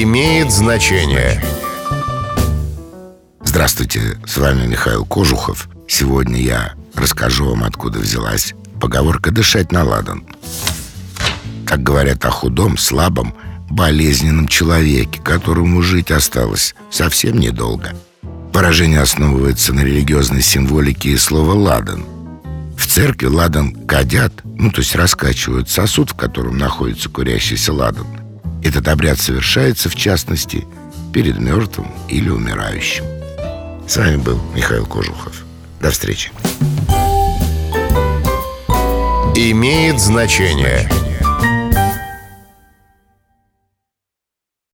имеет значение. Здравствуйте, с вами Михаил Кожухов. Сегодня я расскажу вам, откуда взялась поговорка «дышать на ладан». Так говорят о худом, слабом, болезненном человеке, которому жить осталось совсем недолго. Выражение основывается на религиозной символике и слова «ладан». В церкви ладан кадят, ну то есть раскачивают сосуд, в котором находится курящийся ладан. Этот обряд совершается, в частности, перед мертвым или умирающим. С вами был Михаил Кожухов. До встречи. Имеет значение.